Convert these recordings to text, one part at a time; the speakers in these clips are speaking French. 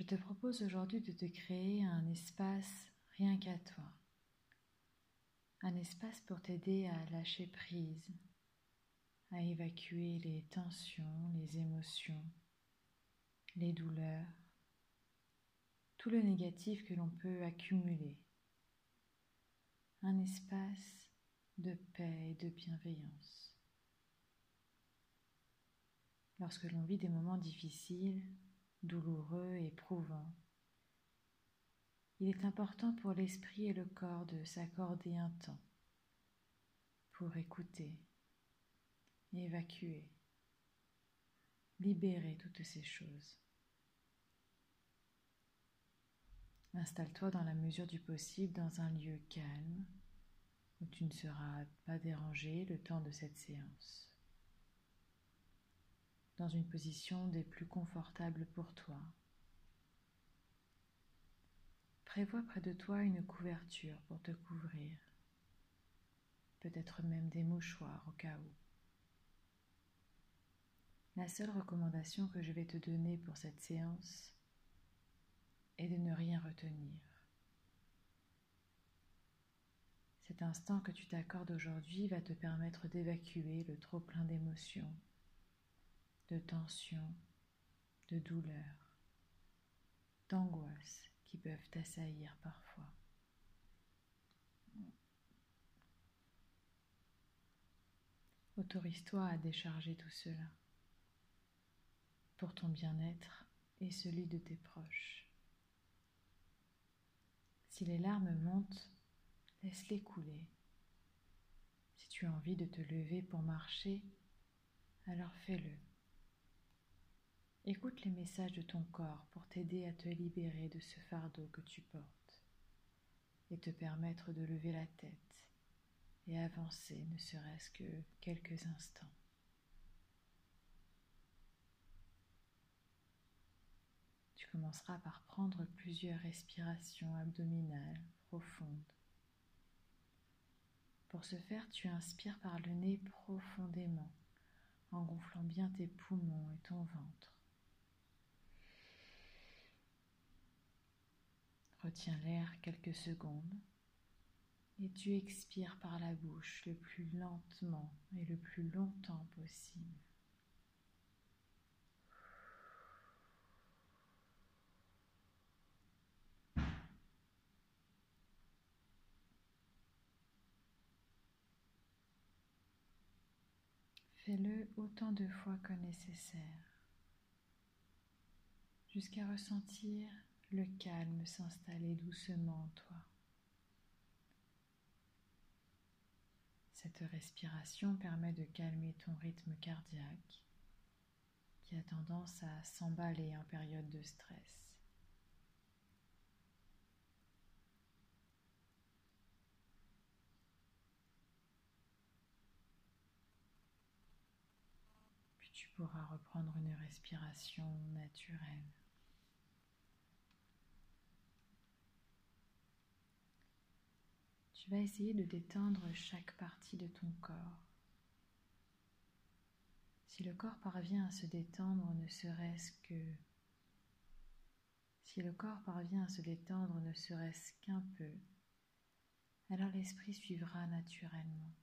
Je te propose aujourd'hui de te créer un espace rien qu'à toi. Un espace pour t'aider à lâcher prise, à évacuer les tensions, les émotions, les douleurs, tout le négatif que l'on peut accumuler. Un espace de paix et de bienveillance. Lorsque l'on vit des moments difficiles, douloureux, éprouvants, il est important pour l'esprit et le corps de s'accorder un temps pour écouter, évacuer, libérer toutes ces choses. Installe-toi dans la mesure du possible dans un lieu calme où tu ne seras pas dérangé le temps de cette séance. Dans une position des plus confortables pour toi. Prévois près de toi une couverture pour te couvrir, peut-être même des mouchoirs au cas où. La seule recommandation que je vais te donner pour cette séance est de ne rien retenir. Cet instant que tu t'accordes aujourd'hui va te permettre d'évacuer le trop plein d'émotions, de tensions, de douleurs, d'angoisses qui peuvent t'assaillir parfois. Autorise-toi à décharger tout cela pour ton bien-être et celui de tes proches. Si les larmes montent, laisse-les couler. Si tu as envie de te lever pour marcher, alors fais-le. Écoute les messages de ton corps pour t'aider à te libérer de ce fardeau que tu portes et te permettre de lever la tête et avancer ne serait-ce que quelques instants. Tu commenceras par prendre plusieurs respirations abdominales profondes. Pour ce faire, tu inspires par le nez profondément en gonflant bien tes poumons et ton ventre. Retiens l'air quelques secondes et tu expires par la bouche le plus lentement et le plus longtemps possible. Fais-le autant de fois que nécessaire, jusqu'à ressentir le calme s'installer doucement en toi. Cette respiration permet de calmer ton rythme cardiaque qui a tendance à s'emballer en période de stress. Puis tu pourras reprendre une respiration naturelle. Tu vas essayer de détendre chaque partie de ton corps. Si le corps parvient à se détendre, ne serait-ce que si le corps parvient à se détendre ne serait-ce qu'un peu, alors l'esprit suivra naturellement.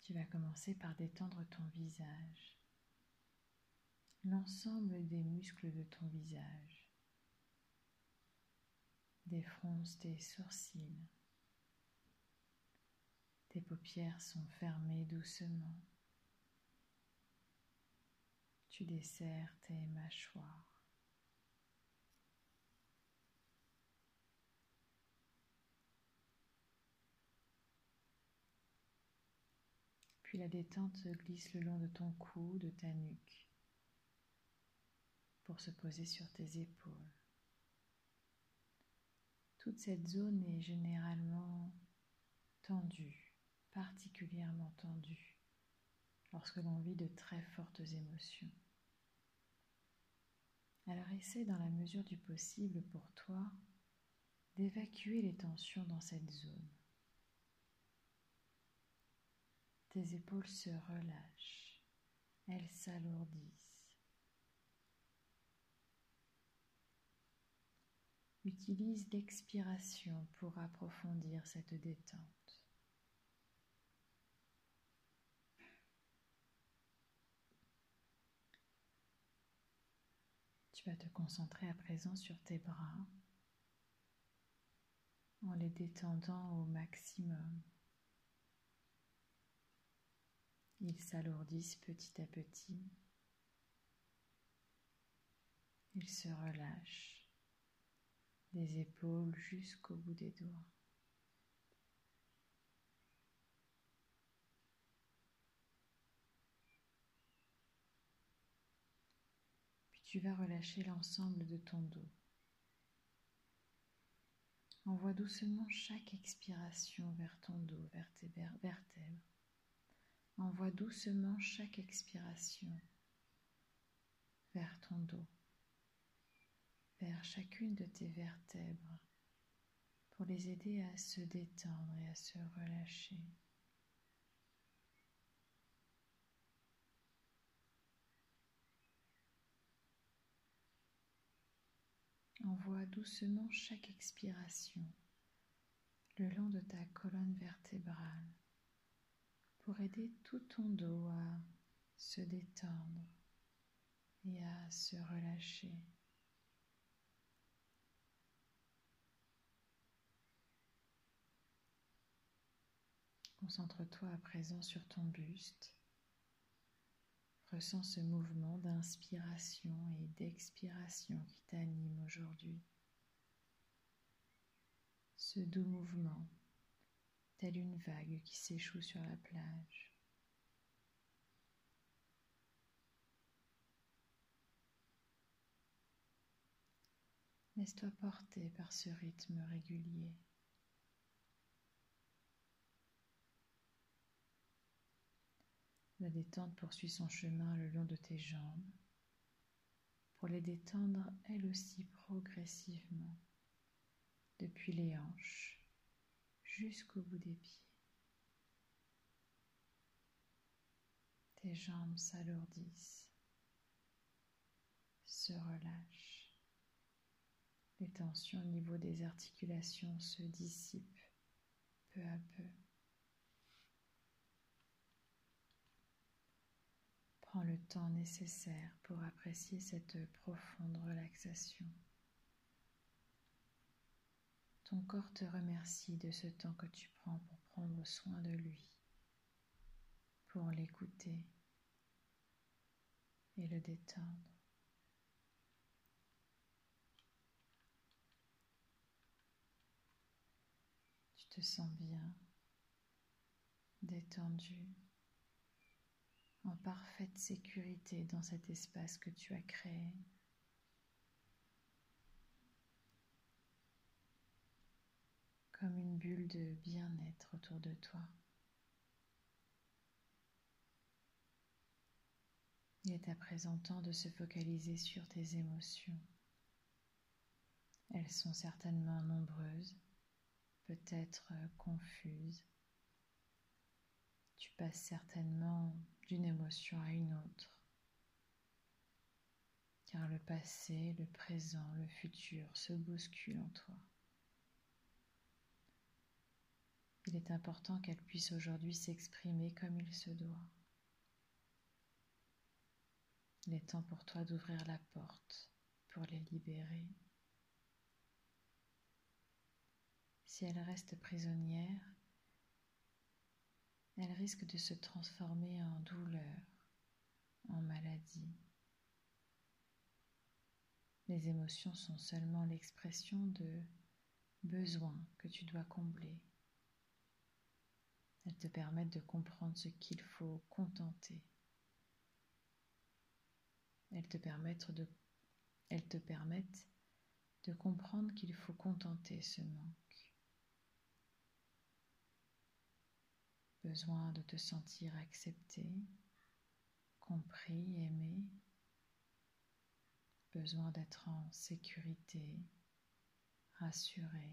Tu vas commencer par détendre ton visage, l'ensemble des muscles de ton visage défronce tes sourcils. Tes paupières sont fermées doucement. Tu desserres tes mâchoires. Puis la détente se glisse le long de ton cou, de ta nuque, pour se poser sur tes épaules. Toute cette zone est généralement tendue, particulièrement tendue, lorsque l'on vit de très fortes émotions. Alors essaie dans la mesure du possible pour toi d'évacuer les tensions dans cette zone. Tes épaules se relâchent, elles s'alourdissent. Utilise l'expiration pour approfondir cette détente. Tu vas te concentrer à présent sur tes bras en les détendant au maximum. Ils s'alourdissent petit à petit. Ils se relâchent des épaules jusqu'au bout des doigts. Puis tu vas relâcher l'ensemble de ton dos. Envoie doucement chaque expiration vers ton dos, vers tes vertèbres. Envoie doucement chaque expiration vers ton dos, chacune de tes vertèbres, pour les aider à se détendre et à se relâcher. Envoie doucement chaque expiration le long de ta colonne vertébrale pour aider tout ton dos à se détendre et à se relâcher. Concentre-toi à présent sur ton buste. Ressens ce mouvement d'inspiration et d'expiration qui t'anime aujourd'hui. Ce doux mouvement, tel une vague qui s'échoue sur la plage. Laisse-toi porter par ce rythme régulier. La détente poursuit son chemin le long de tes jambes pour les détendre elles aussi progressivement depuis les hanches jusqu'au bout des pieds. Tes jambes s'alourdissent, se relâchent. Les tensions au niveau des articulations se dissipent peu à peu. Prends le temps nécessaire pour apprécier cette profonde relaxation. Ton corps te remercie de ce temps que tu prends pour prendre soin de lui, pour l'écouter et le détendre. Tu te sens bien, détendu en parfaite sécurité dans cet espace que tu as créé. Comme une bulle de bien-être autour de toi. Il est à présent temps de se focaliser sur tes émotions. Elles sont certainement nombreuses, peut-être confuses. Tu passes certainement d'une émotion à une autre. Car le passé, le présent, le futur se bousculent en toi. Il est important qu'elle puisse aujourd'hui s'exprimer comme il se doit. Il est temps pour toi d'ouvrir la porte pour les libérer. Si elle reste prisonnière, elle risque de se transformer en douleur, en maladie. Les émotions sont seulement l'expression de besoins que tu dois combler. Elles te permettent de comprendre ce qu'il faut contenter. Elles te permettent de, elles te permettent de comprendre qu'il faut contenter ce manque. Besoin de te sentir accepté, compris, aimé, besoin d'être en sécurité, rassuré,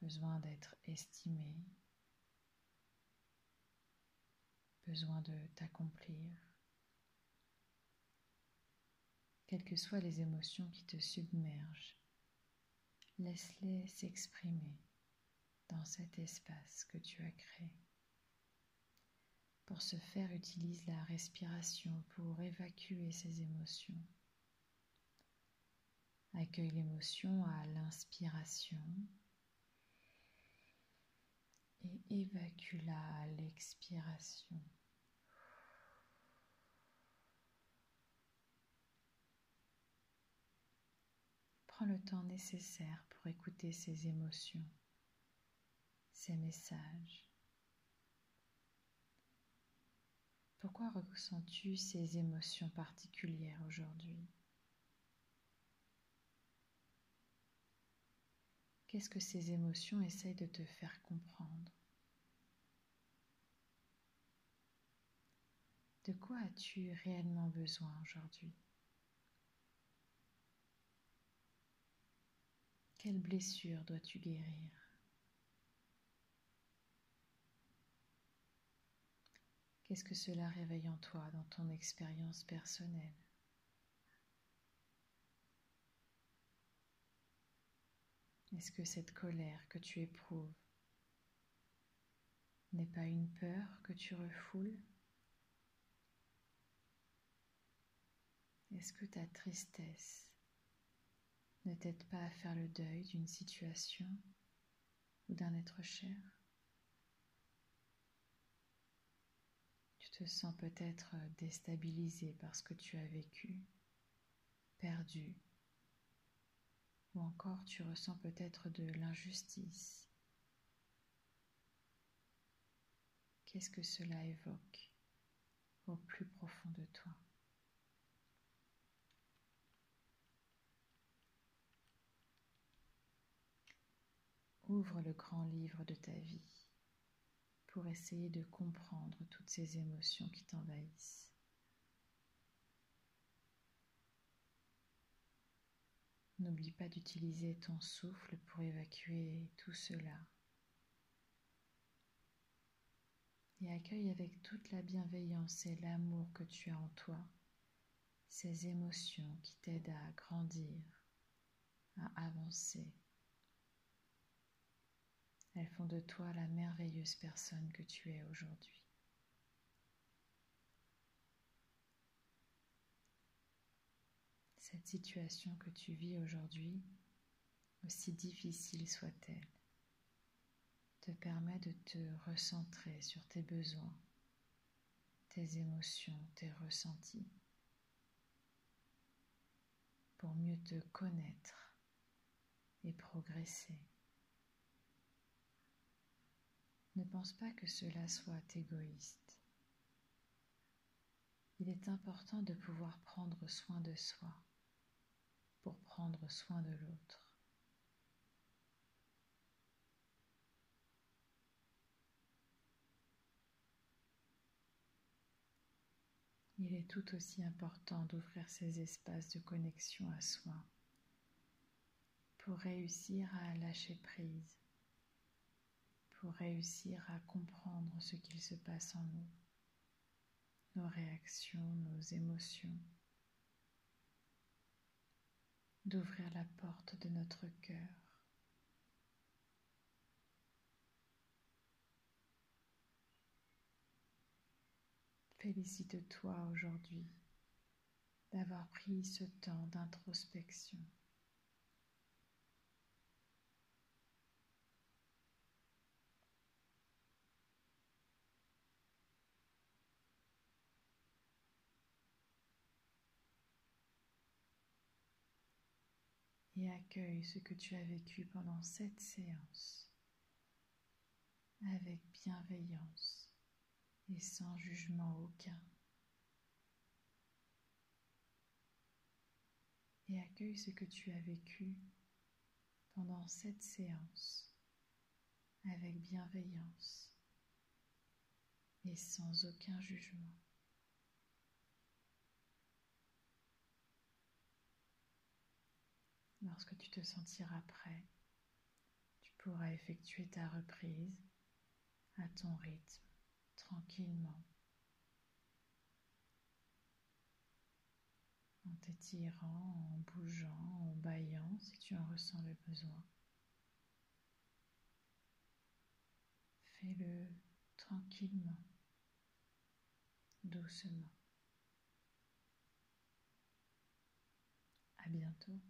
besoin d'être estimé, besoin de t'accomplir. quelles que soient les émotions qui te submergent, laisse-les s'exprimer dans cet espace que tu as créé. Pour ce faire, utilise la respiration pour évacuer ces émotions. Accueille l'émotion à l'inspiration et évacue-la à l'expiration. Prends le temps nécessaire pour écouter ces émotions, ces messages. Pourquoi ressens-tu ces émotions particulières aujourd'hui? Qu'est-ce que ces émotions essayent de te faire comprendre? De quoi as-tu réellement besoin aujourd'hui? Quelle blessure dois-tu guérir? Qu'est-ce que cela réveille en toi dans ton expérience personnelle? Est-ce que cette colère que tu éprouves n'est pas une peur que tu refoules? Est-ce que ta tristesse ne t'aide pas à faire le deuil d'une situation ou d'un être cher? Te sens peut-être déstabilisé par ce que tu as vécu, perdu, ou encore tu ressens peut-être de l'injustice. Qu'est-ce que cela évoque au plus profond de toi? Ouvre le grand livre de ta vie pour essayer de comprendre toutes ces émotions qui t'envahissent. N'oublie pas d'utiliser ton souffle pour évacuer tout cela. Et accueille avec toute la bienveillance et l'amour que tu as en toi ces émotions qui t'aident à grandir, à avancer, elles font de toi la merveilleuse personne que tu es aujourd'hui. Cette situation que tu vis aujourd'hui, aussi difficile soit-elle, te permet de te recentrer sur tes besoins, tes émotions, tes ressentis, pour mieux te connaître et progresser. Ne pense pas que cela soit égoïste. Il est important de pouvoir prendre soin de soi pour prendre soin de l'autre. Il est tout aussi important d'ouvrir ces espaces de connexion à soi pour réussir à lâcher prise pour réussir à comprendre ce qu'il se passe en nous, nos réactions, nos émotions, d'ouvrir la porte de notre cœur. Félicite-toi aujourd'hui d'avoir pris ce temps d'introspection. Accueille ce que tu as vécu pendant cette séance avec bienveillance et sans jugement aucun. Et accueille ce que tu as vécu pendant cette séance avec bienveillance et sans aucun jugement. Lorsque tu te sentiras prêt, tu pourras effectuer ta reprise à ton rythme, tranquillement, en t'étirant, en bougeant, en baillant si tu en ressens le besoin. Fais-le tranquillement, doucement. À bientôt.